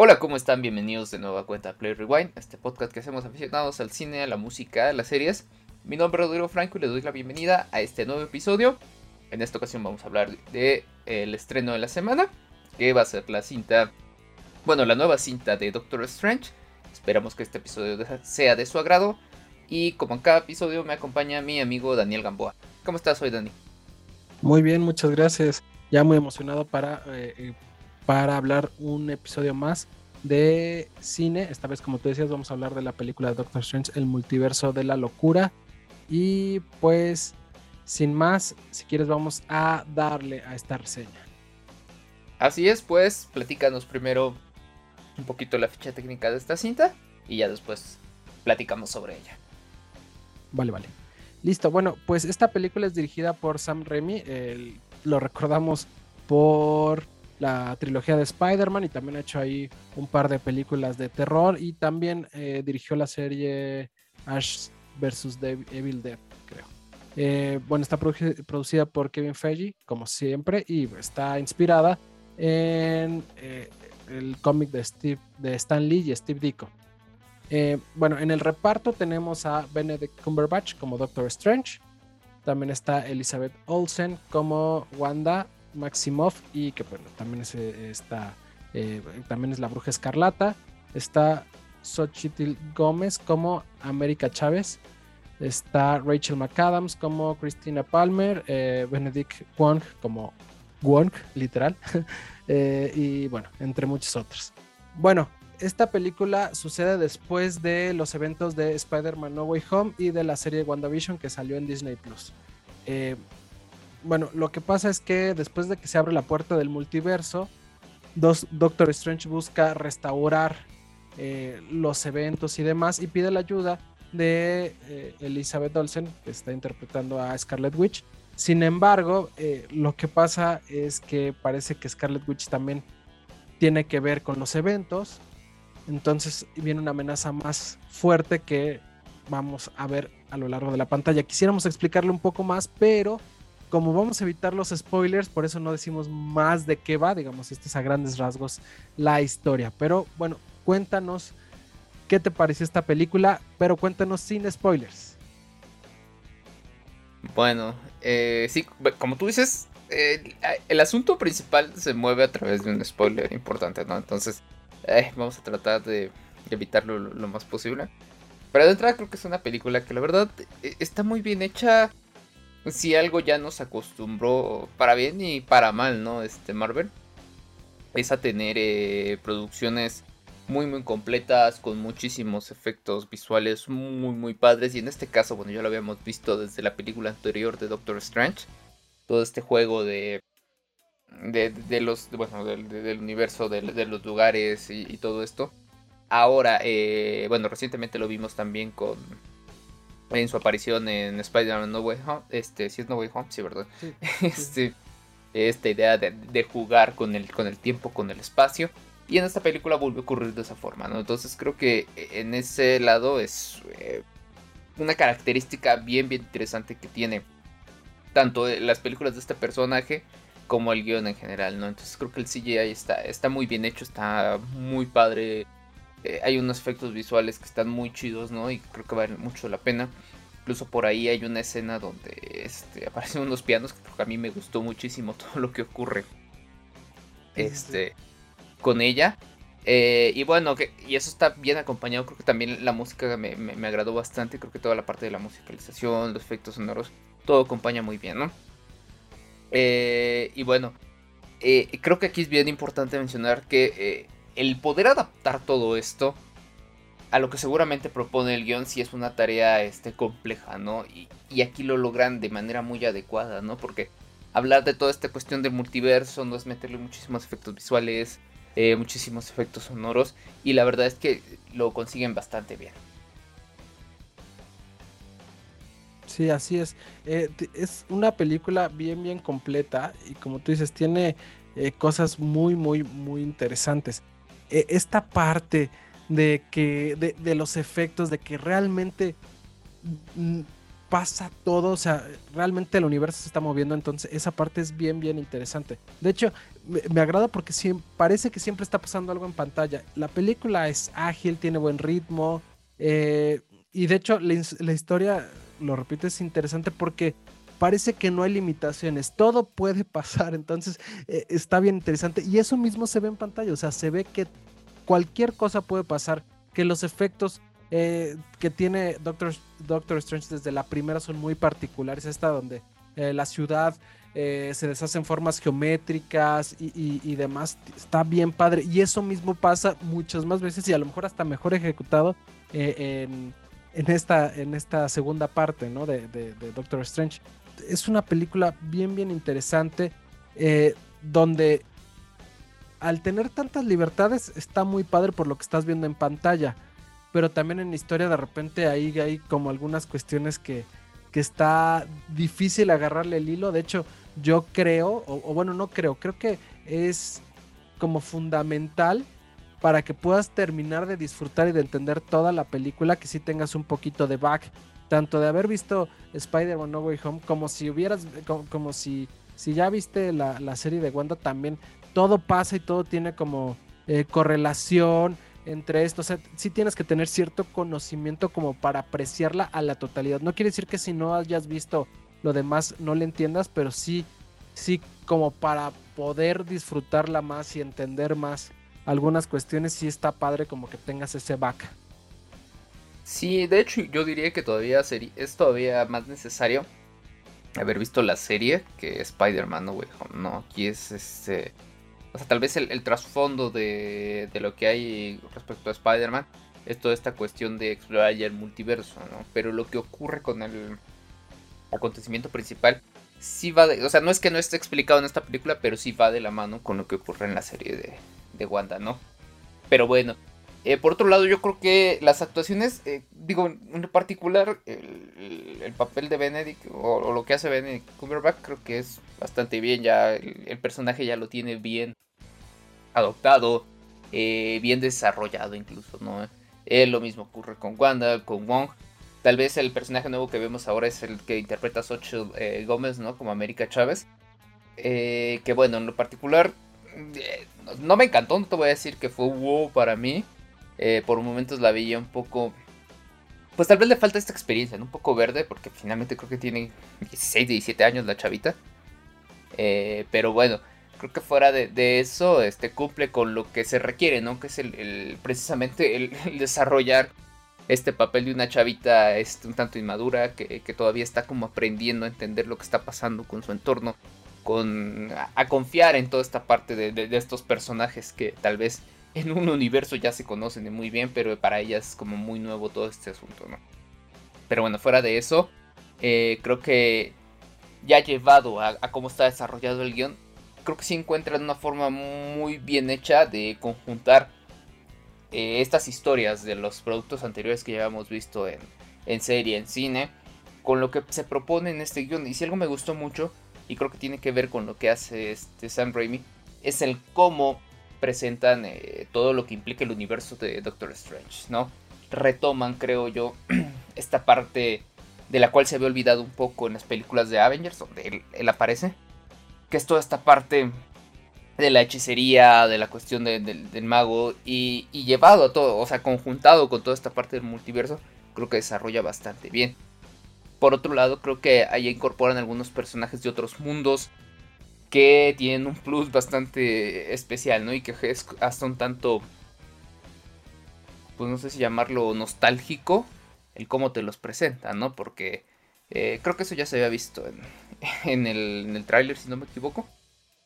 Hola, ¿cómo están? Bienvenidos de nuevo a cuenta Play Rewind, este podcast que hacemos aficionados al cine, a la música, a las series. Mi nombre es Rodrigo Franco y les doy la bienvenida a este nuevo episodio. En esta ocasión vamos a hablar del el estreno de la semana, que va a ser la cinta, bueno, la nueva cinta de Doctor Strange. Esperamos que este episodio sea de su agrado. Y como en cada episodio me acompaña mi amigo Daniel Gamboa. ¿Cómo estás hoy, Dani? Muy bien, muchas gracias. Ya muy emocionado para, eh, eh, para hablar un episodio más de cine. Esta vez, como tú decías, vamos a hablar de la película de Doctor Strange, El multiverso de la locura. Y pues, sin más, si quieres, vamos a darle a esta reseña. Así es, pues, platícanos primero un poquito la ficha técnica de esta cinta y ya después platicamos sobre ella. Vale, vale. Listo, bueno, pues esta película es dirigida por Sam Raimi, lo recordamos por la trilogía de Spider-Man y también ha hecho ahí un par de películas de terror y también eh, dirigió la serie Ash vs. Evil Dead, creo. Eh, bueno, está producida por Kevin Feige, como siempre, y está inspirada en eh, el cómic de, de Stan Lee y Steve Ditko. Bueno, en el reparto tenemos a Benedict Cumberbatch como Doctor Strange. También está Elizabeth Olsen como Wanda Maximoff y que bueno, también es, eh, eh, también es la bruja escarlata. Está Xochitl Gómez como América Chávez. Está Rachel McAdams como Christina Palmer. Benedict Wong como Wong, literal. y bueno, entre muchos otros. Bueno, esta película sucede después de los eventos de Spider-Man No Way Home y de la serie WandaVision que salió en Disney Plus. Eh, bueno, lo que pasa es que después de que se abre la puerta del multiverso, Doctor Strange busca restaurar eh, los eventos y demás y pide la ayuda de eh, Elizabeth Olsen, que está interpretando a Scarlet Witch. Sin embargo, lo que pasa es que parece que Scarlet Witch también tiene que ver con los eventos entonces viene una amenaza más fuerte que vamos a ver a lo largo de la pantalla. Quisiéramos explicarle un poco más, pero como vamos a evitar los spoilers, por eso no decimos más de qué va, digamos, este es a grandes rasgos la historia. Pero bueno, cuéntanos qué te pareció esta película, pero cuéntanos sin spoilers. Bueno, eh, sí, como tú dices, eh, el asunto principal se mueve a través de un spoiler importante, ¿no? Entonces, eh, vamos a tratar de evitarlo lo, más posible. Pero de entrada creo que es una película que la verdad eh, está muy bien hecha. Si algo ya nos acostumbró para bien y para mal, ¿no? Este Marvel. Es a tener eh, producciones muy muy completas, con muchísimos efectos visuales muy muy padres. Y en este caso, bueno, ya lo habíamos visto desde la película anterior de Doctor Strange. Todo este juego de de, los, bueno, del, universo, de, los lugares y, todo esto. Ahora, eh, bueno, recientemente lo vimos también con en su aparición en Spider-Man No Way Home, este, si es No Way Home, sí, ¿verdad? este, esta idea de, jugar con el, con el tiempo, con el espacio. Y en esta película vuelve a ocurrir de esa forma, ¿no? Entonces creo que en ese lado es eh, una característica bien, bien interesante que tiene tanto las películas de este personaje como el guion en general, ¿no? Entonces creo que el CGI está, está muy bien hecho, está muy padre. Eh, hay unos efectos visuales que están muy chidos, ¿no? Y creo que valen mucho la pena. Incluso por ahí hay una escena donde este, aparecen unos pianos que a mí me gustó muchísimo todo lo que ocurre este, con ella. Eh, y bueno, que, y eso está bien acompañado. Creo que también la música me, me agradó bastante. Creo que toda la parte de la musicalización, los efectos sonoros, todo acompaña muy bien, ¿no? Eh, y bueno, eh, creo que aquí es bien importante mencionar que eh, el poder adaptar todo esto a lo que seguramente propone el guion sí es una tarea este, compleja, ¿no? Y, aquí lo logran de manera muy adecuada, ¿no? Porque hablar de toda esta cuestión del multiverso no es meterle muchísimos efectos visuales, muchísimos efectos sonoros, y la verdad es que lo consiguen bastante bien. Sí, así es. Eh, es una película bien, bien completa y como tú dices, tiene eh, cosas muy, muy, muy interesantes. E, esta parte de que, de, los efectos, de que realmente pasa todo, o sea, realmente el universo se está moviendo, entonces esa parte es bien, bien interesante. De hecho, me, agrada porque parece que siempre está pasando algo en pantalla. La película es ágil, tiene buen ritmo, eh, y de hecho la, historia, lo repito, es interesante porque parece que no hay limitaciones, todo puede pasar, entonces eh, está bien interesante. Y eso mismo se ve en pantalla, o sea, se ve que cualquier cosa puede pasar, que los efectos eh, que tiene Doctor, Doctor Strange desde la primera son muy particulares. Esta donde eh, la ciudad eh, se deshace en formas geométricas y, demás. Está bien padre. Y eso mismo pasa muchas más veces y a lo mejor hasta mejor ejecutado en, esta, en esta segunda parte ¿no? de, Doctor Strange. Es una película bien, bien interesante donde al tener tantas libertades está muy padre por lo que estás viendo en pantalla pero también en la historia de repente ahí hay como algunas cuestiones que, que está difícil agarrarle el hilo. De hecho, yo creo, o, bueno, no creo, creo que es como fundamental para que puedas terminar de disfrutar y de entender toda la película, que si tengas un poquito de back, tanto de haber visto Spider-Man No Way Home, como si hubieras, como, si, si ya viste la, la, serie de Wanda, también todo pasa y todo tiene como eh, correlación entre esto. O sea, sí tienes que tener cierto conocimiento como para apreciarla a la totalidad. No quiere decir que si no hayas visto lo demás no le entiendas, pero sí, sí como para poder disfrutarla más y entender más algunas cuestiones, sí está padre como que tengas ese back. Sí, de hecho yo diría que todavía es todavía más necesario haber visto la serie que Spider-Man, no, aquí es este o sea, tal vez el, trasfondo de, lo que hay respecto a Spider-Man es toda esta cuestión de explorar ya el multiverso, ¿no? Pero lo que ocurre con el acontecimiento principal sí va de, o sea, no es que no esté explicado en esta película, pero sí va de la mano con lo que ocurre en la serie de, de Wanda, ¿no? Pero bueno, eh, por otro lado, yo creo que las actuaciones, eh, digo, en particular, el, papel de Benedict o, lo que hace Benedict Cumberbatch, creo que es bastante bien. Ya el, personaje ya lo tiene bien adoptado, eh, bien desarrollado, incluso, ¿no? lo mismo ocurre con Wanda, con Wong. Tal vez el personaje nuevo que vemos ahora es el que interpreta a Xochitl Gómez, ¿no? Como América Chávez. que bueno, en lo particular, no me encantó, no te voy a decir que fue wow para mí. Eh, por momentos la veía un poco... Pues tal vez le falta esta experiencia, Un poco verde, porque finalmente creo que tiene 16, 17 años la chavita. Eh, pero bueno, creo que fuera de, eso, este cumple con lo que se requiere, ¿no? Que es el, precisamente el, desarrollar este papel de una chavita este, un tanto inmadura, que, todavía está como aprendiendo a entender lo que está pasando con su entorno, con a, confiar en toda esta parte de estos personajes que tal vez en un universo ya se conocen muy bien, pero para ellas es como muy nuevo todo este asunto, ¿no? Pero bueno, fuera de eso, eh, creo que ya llevado a, cómo está desarrollado el guion, creo que sí encuentran una forma muy bien hecha de conjuntar eh, estas historias de los productos anteriores que ya habíamos visto en, en serie, en cine, con lo que se propone en este guion. Y si algo me gustó mucho, y creo que tiene que ver con lo que hace este Sam Raimi, es el cómo presentan eh, todo lo que implica el universo de Doctor Strange, ¿no? Retoman, creo yo, esta parte de la cual se había olvidado un poco en las películas de Avengers, donde él, aparece, que es toda esta parte de la hechicería, de la cuestión del mago, y, y, llevado a todo, o sea, conjuntado con toda esta parte del multiverso, creo que desarrolla bastante bien. Por otro lado, creo que ahí incorporan algunos personajes de otros mundos, que tienen un plus bastante especial, ¿no? Y que es hasta un tanto, pues no sé si llamarlo nostálgico, el cómo te los presentan, ¿no? Porque eh, creo que eso ya se había visto en, el, en el tráiler, si no me equivoco.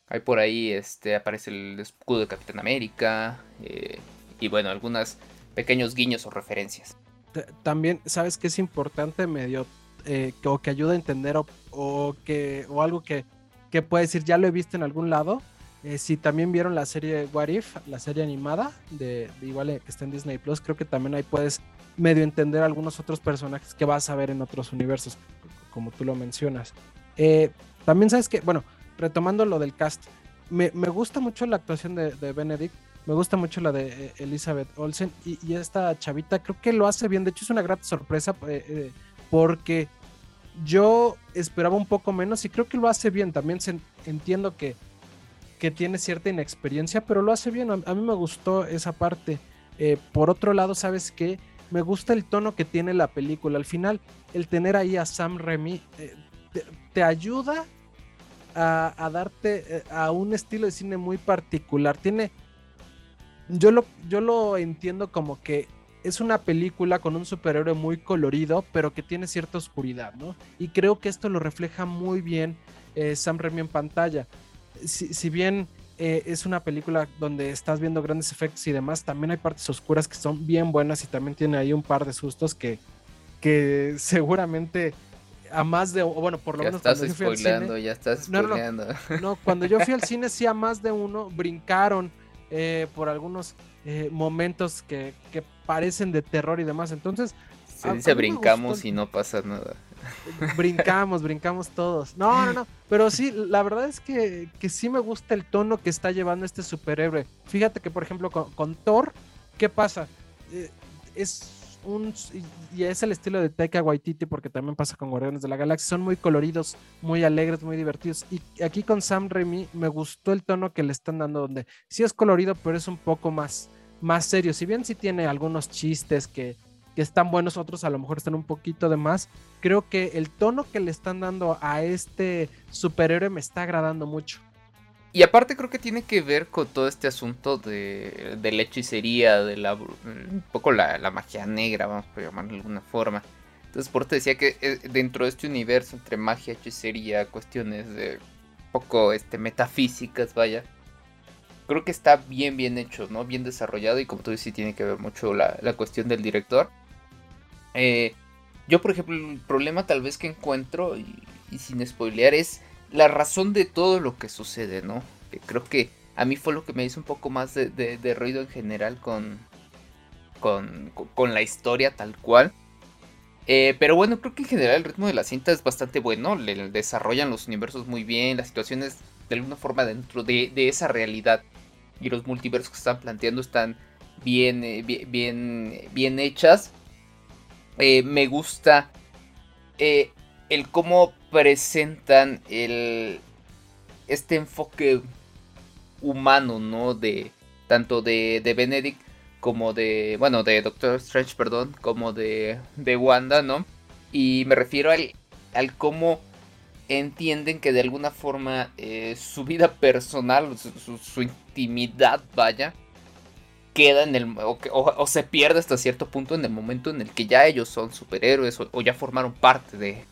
Ahí por ahí este, aparece el escudo de Capitán América eh, y bueno, algunos pequeños guiños o referencias. También, ¿sabes qué es importante medio eh, o que ayuda a entender o, que, o algo que que puede decir, ya lo he visto en algún lado. Eh, si también vieron la serie What If, la serie animada, de, igual que está en Disney Plus, creo que también ahí puedes medio entender algunos otros personajes que vas a ver en otros universos, como tú lo mencionas. Eh, también sabes que, bueno, retomando lo del cast, me, gusta mucho la actuación de, Benedict, me gusta mucho la de eh, Elizabeth Olsen y, esta chavita creo que lo hace bien, de hecho es una gran sorpresa porque yo esperaba un poco menos y creo que lo hace bien. También entiendo que, que, tiene cierta inexperiencia, pero lo hace bien. A, mí me gustó esa parte. Eh, por otro lado, ¿sabes qué? Me gusta el tono que tiene la película. Al final, el tener ahí a Sam Remy eh, te, ayuda a, darte eh, a un estilo de cine muy particular. Tiene. Yo lo, yo lo entiendo como que es una película con un superhéroe muy colorido, pero que tiene cierta oscuridad, ¿no? Y creo que esto lo refleja muy bien eh, Sam Raimi en pantalla. Si, bien eh, es una película donde estás viendo grandes efectos y demás, también hay partes oscuras que son bien buenas y también tiene ahí un par de sustos que, que seguramente a más de, bueno, por lo menos cuando yo fui al cine, ya estás no, no, cuando yo fui al cine sí a más de uno brincaron eh, por algunos momentos que, que, parecen de terror y demás. Entonces. Se dice brincamos y no pasa nada. Brincamos, brincamos todos. No, no, no. Pero sí, la verdad es que, que sí me gusta el tono que está llevando este superhéroe. Fíjate que, por ejemplo, con, Thor, ¿qué pasa? Eh, es un. Y es el estilo de Taika Waititi, porque también pasa con Guardianes de la Galaxia. Son muy coloridos, muy alegres, muy divertidos. Y aquí con Sam Raimi me gustó el tono que le están dando, donde sí es colorido, pero es un poco más más serio. Si bien sí tiene algunos chistes que, están buenos, otros a lo mejor están un poquito de más. Creo que el tono que le están dando a este superhéroe me está agradando mucho. Y aparte creo que tiene que ver con todo este asunto de, de la hechicería, de la, un poco la, magia negra, vamos a llamarlo de alguna forma. Entonces por te decía que eh, dentro de este universo entre magia, hechicería, cuestiones de poco este, metafísicas, vaya, creo que está bien, bien hecho, ¿no? Bien desarrollado y como tú dices, tiene que ver mucho la, cuestión del director. Eh, yo, por ejemplo, el problema tal vez que encuentro, y, sin spoilear, es la razón de todo lo que sucede, ¿no? Que creo que a mí fue lo que me hizo un poco más de, ruido en general con, con, con, la historia tal cual. Eh, pero bueno, creo que en general el ritmo de la cinta es bastante bueno. Le desarrollan los universos muy bien, las situaciones de alguna forma dentro de, esa realidad y los multiversos que están planteando están bien, eh, bien, bien, hechas. Eh, me gusta el cómo presentan el, este enfoque humano, ¿no? De tanto de, de Benedict como de, bueno, de Doctor Strange, perdón, como de, de Wanda, ¿no? Y me refiero al, al cómo entienden que de alguna forma eh, su vida personal, su, intimidad, vaya, queda en el. O, se pierde hasta cierto punto en el momento en el que ya ellos son superhéroes o, ya formaron parte de,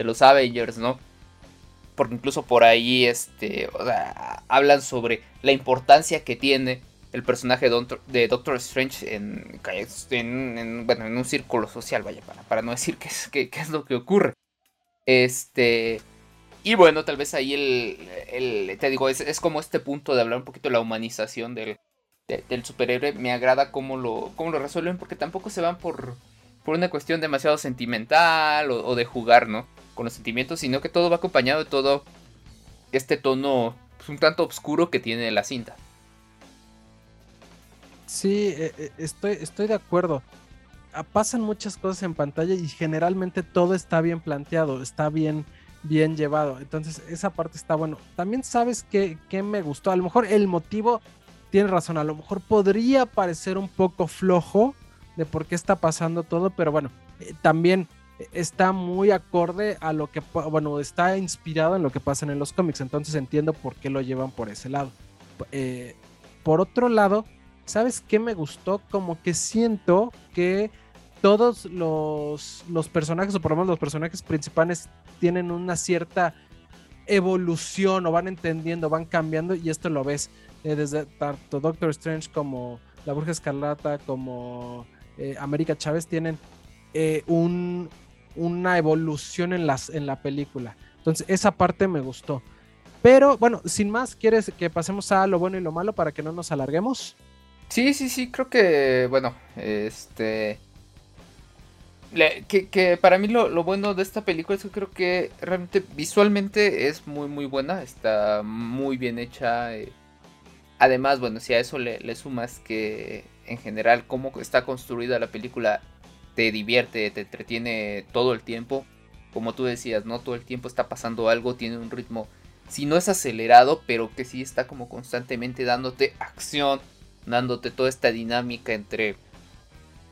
de, los Avengers, ¿no? Porque incluso por ahí este, hablan sobre la importancia que tiene el personaje de Doctor, Strange en, en, bueno, en un círculo social, vaya, para, para no decir qué es, lo que ocurre. Este. Y bueno, tal vez ahí el, te digo, es, como este punto de hablar un poquito de la humanización del, del superhéroe. Me agrada cómo lo, cómo lo resuelven porque tampoco se van por, por una cuestión demasiado sentimental o, de jugar, ¿no? Con los sentimientos, sino que todo va acompañado de todo este tono pues, un tanto oscuro que tiene la cinta. Sí, eh, eh, estoy, estoy de acuerdo. Ah, pasan muchas cosas en pantalla y generalmente todo está bien planteado, está bien bien llevado. Entonces, esa parte está bueno. También sabes que, me gustó. A lo mejor el motivo tiene razón. A lo mejor podría parecer un poco flojo de por qué está pasando todo, pero bueno, eh, también está muy acorde a lo que, bueno, está inspirado en lo que pasa en los cómics. Entonces entiendo por qué lo llevan por ese lado. Eh, por otro lado, ¿sabes qué me gustó? Como que siento que todos los, los personajes, o por lo menos los personajes principales, tienen una cierta evolución o van entendiendo, van cambiando y esto lo ves eh, desde tanto Doctor Strange como la Bruja Escarlata como eh, América Chávez tienen un, una evolución en, las, en la película. Entonces esa parte me gustó. Pero bueno, sin más, ¿quieres que pasemos a lo bueno y lo malo para que no nos alarguemos? Sí, sí, sí, creo que, bueno, este que, para mí lo, bueno de esta película es que creo que realmente visualmente es muy muy buena, está muy bien hecha. Eh. Además, bueno, si a eso le, sumas que en general cómo está construida la película te divierte, te entretiene todo el tiempo. como tú decías, ¿no? Todo el tiempo está pasando algo, tiene un ritmo, si no es acelerado, pero que sí está como constantemente dándote acción, dándote toda esta dinámica entre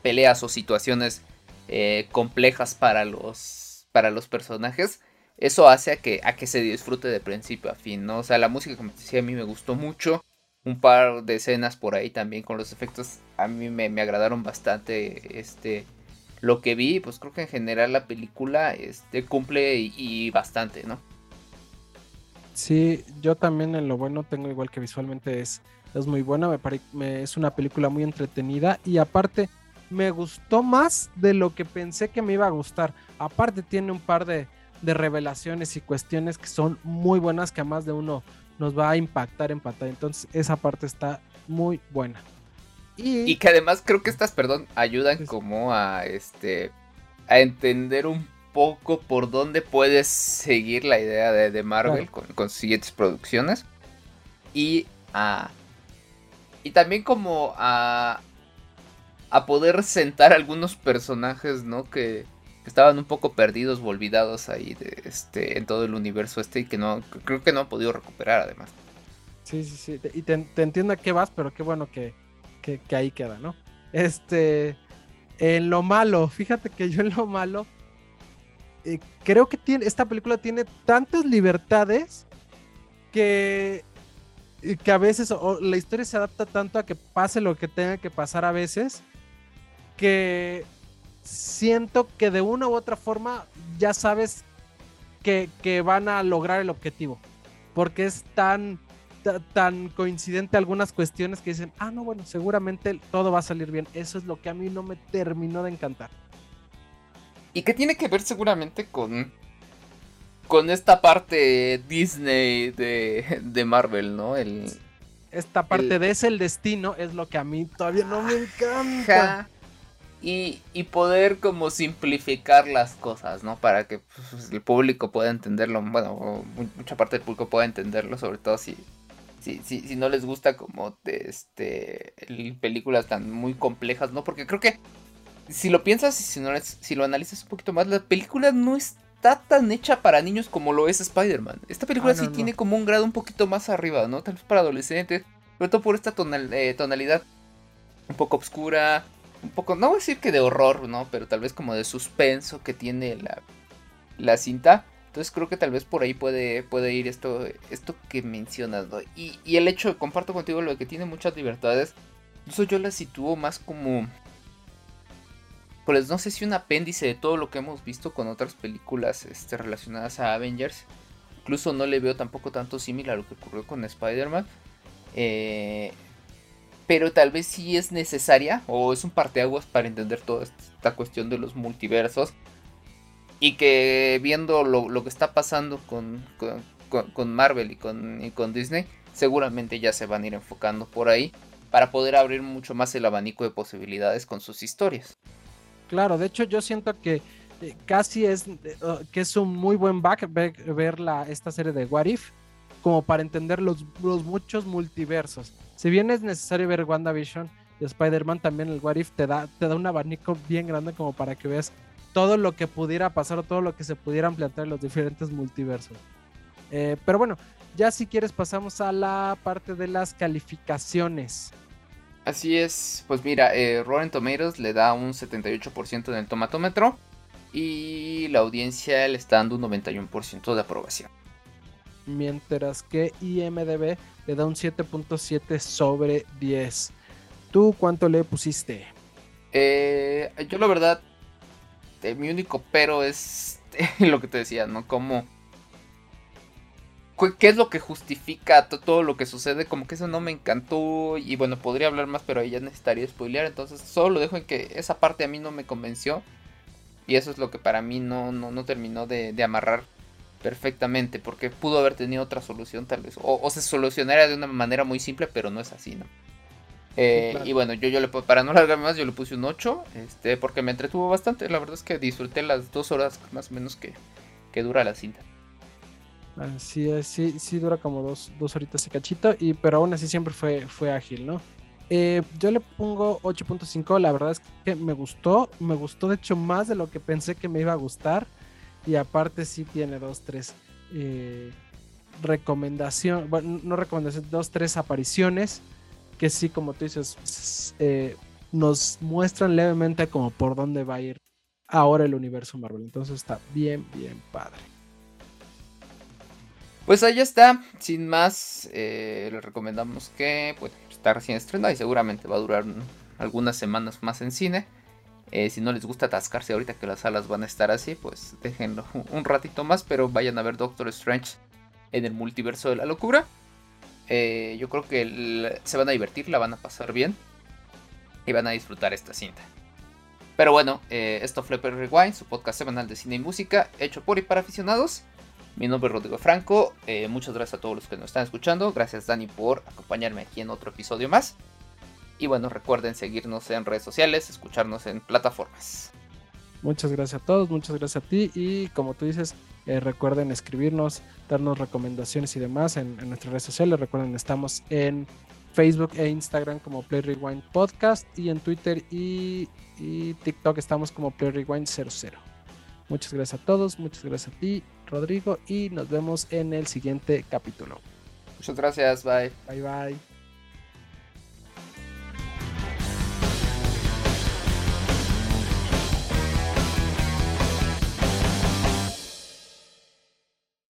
peleas o situaciones eh, complejas para los, para los personajes. Eso hace a que, a que se disfrute de principio a fin, ¿no? O sea, la música, como te decía, a mí me gustó mucho. Un par de escenas por ahí también con los efectos a mí me, me agradaron bastante. Este, lo que vi, pues creo que en general la película este, cumple y, bastante, ¿no? Sí, yo también en lo bueno tengo igual que visualmente es, es muy buena, me, es una película muy entretenida y aparte me gustó más de lo que pensé que me iba a gustar. Aparte tiene un par de, de revelaciones y cuestiones que son muy buenas que a más de uno nos va a impactar en pantalla. Entonces esa parte está muy buena. Y, que además creo que estas, perdón, ayudan como a este a entender un poco por dónde puedes seguir la idea de, Marvel con, con, siguientes producciones. Y a. Y también como a. A poder sentar algunos personajes, ¿no? Que, estaban un poco perdidos o olvidados ahí de este, en todo el universo este y que no. Creo que no han podido recuperar además. Sí, sí, sí. Y te, te entiendo a qué vas, pero qué bueno que, que, ahí queda, ¿no? Este, en lo malo, fíjate que yo en lo malo, eh, creo que tiene, esta película tiene tantas libertades que, que a veces la historia se adapta tanto a que pase lo que tenga que pasar a veces, que siento que de una u otra forma ya sabes que, que van a lograr el objetivo, porque es tan tan coincidente algunas cuestiones que dicen, ah, no, bueno, seguramente todo va a salir bien. Eso es lo que a mí no me terminó de encantar. Y que tiene que ver seguramente con, con esta parte Disney de, de Marvel, ¿no? El, esta parte de ese el destino es lo que a mí todavía no me encanta. Y, y, poder como simplificar las cosas, ¿no? Para que pues, el público pueda entenderlo, bueno, mucha parte del público pueda entenderlo, sobre todo si, si, si, si no les gusta como este películas tan muy complejas, ¿no? Porque creo que si lo piensas y si, no, si lo analizas un poquito más, la película no está tan hecha para niños como lo es Spider-Man. Esta película ah, sí tiene como un grado un poquito más arriba, ¿no? Tal vez para adolescentes, sobre todo por esta eh, tonalidad un poco oscura, un poco, no voy a decir que de horror, ¿no? Pero tal vez como de suspenso que tiene la, la cinta. Entonces creo que tal vez por ahí puede, puede ir esto, esto que mencionas. Y, y el hecho, comparto contigo lo de que tiene muchas libertades. Incluso yo la sitúo más como... Pues no sé si un apéndice de todo lo que hemos visto con otras películas este, relacionadas a Avengers. Incluso no le veo tampoco tanto similar a lo que ocurrió con Spider-Man. Eh, pero tal vez sí es necesaria o es un parteaguas para entender toda esta cuestión de los multiversos y que viendo lo, que está pasando con, con, Marvel y con, y con Disney, seguramente ya se van a ir enfocando por ahí para poder abrir mucho más el abanico de posibilidades con sus historias. Claro, de hecho yo siento que eh, casi es eh, que es un muy buen back ver, la, esta serie de What If como para entender los, los muchos multiversos. Si bien es necesario ver WandaVision y Spider-Man, también el What If te da, te da un abanico bien grande como para que veas todo lo que pudiera pasar o todo lo que se pudieran plantear en los diferentes multiversos. Eh, pero bueno, ya si quieres pasamos a la parte de las calificaciones. Así es, pues mira, eh, Rotten Tomatoes le da un 78% en el tomatómetro y la audiencia le está dando un 91% de aprobación. Mientras que IMDB le da un 7.7 sobre 10. ¿Tú cuánto le pusiste? Eh, yo la verdad este, mi único pero es lo que te decía, ¿no? Como... ¿Qué es lo que justifica todo lo que sucede? Como que eso no me encantó. Y bueno, podría hablar más, pero ahí ya necesitaría spoilear. Entonces solo lo dejo en que esa parte a mí no me convenció. Y eso es lo que para mí no, no, terminó de, amarrar perfectamente. Porque pudo haber tenido otra solución tal vez. O se solucionaría de una manera muy simple, pero no es así, ¿no? Eh, y bueno, yo, yo le para no largarme más, yo le puse un 8, este, porque me entretuvo bastante. La verdad es que disfruté las dos horas más o menos que, dura la cinta. Sí, sí, sí dura como dos, dos horitas y cachito, y, pero aún así siempre fue, fue ágil, ¿no? Eh, yo le pongo 8.5, la verdad es que me gustó, me gustó de hecho más de lo que pensé que me iba a gustar. Y aparte sí tiene dos, tres eh, recomendaciones, bueno, no recomendaciones, dos, tres apariciones que sí, como tú dices, eh, nos muestran levemente como por dónde va a ir ahora el universo Marvel. Entonces está bien, bien padre. Pues ahí está, sin más, eh, les recomendamos que pues, está recién estrenada y seguramente va a durar algunas semanas más en cine. Eh, si no les gusta atascarse ahorita que las salas van a estar así, pues déjenlo un ratito más, pero vayan a ver Doctor Strange en el multiverso de la locura. Eh, yo creo que se van a divertir, la van a pasar bien y van a disfrutar esta cinta. Pero bueno, esto fue Perry Rewind, su podcast semanal de cine y música, hecho por y para aficionados. Mi nombre es Rodrigo Franco. Eh, muchas gracias a todos los que nos están escuchando. Gracias Dani por acompañarme aquí en otro episodio más. Y bueno, recuerden seguirnos en redes sociales, escucharnos en plataformas. Muchas gracias a todos, muchas gracias a ti. Y como tú dices, eh, recuerden escribirnos, darnos recomendaciones y demás en, nuestras redes sociales. Recuerden, estamos en Facebook e Instagram como Play Rewind Podcast y en Twitter y, y TikTok estamos como Play Rewind 00. Muchas gracias a todos, muchas gracias a ti Rodrigo y nos vemos en el siguiente capítulo. Muchas gracias, bye. Bye bye.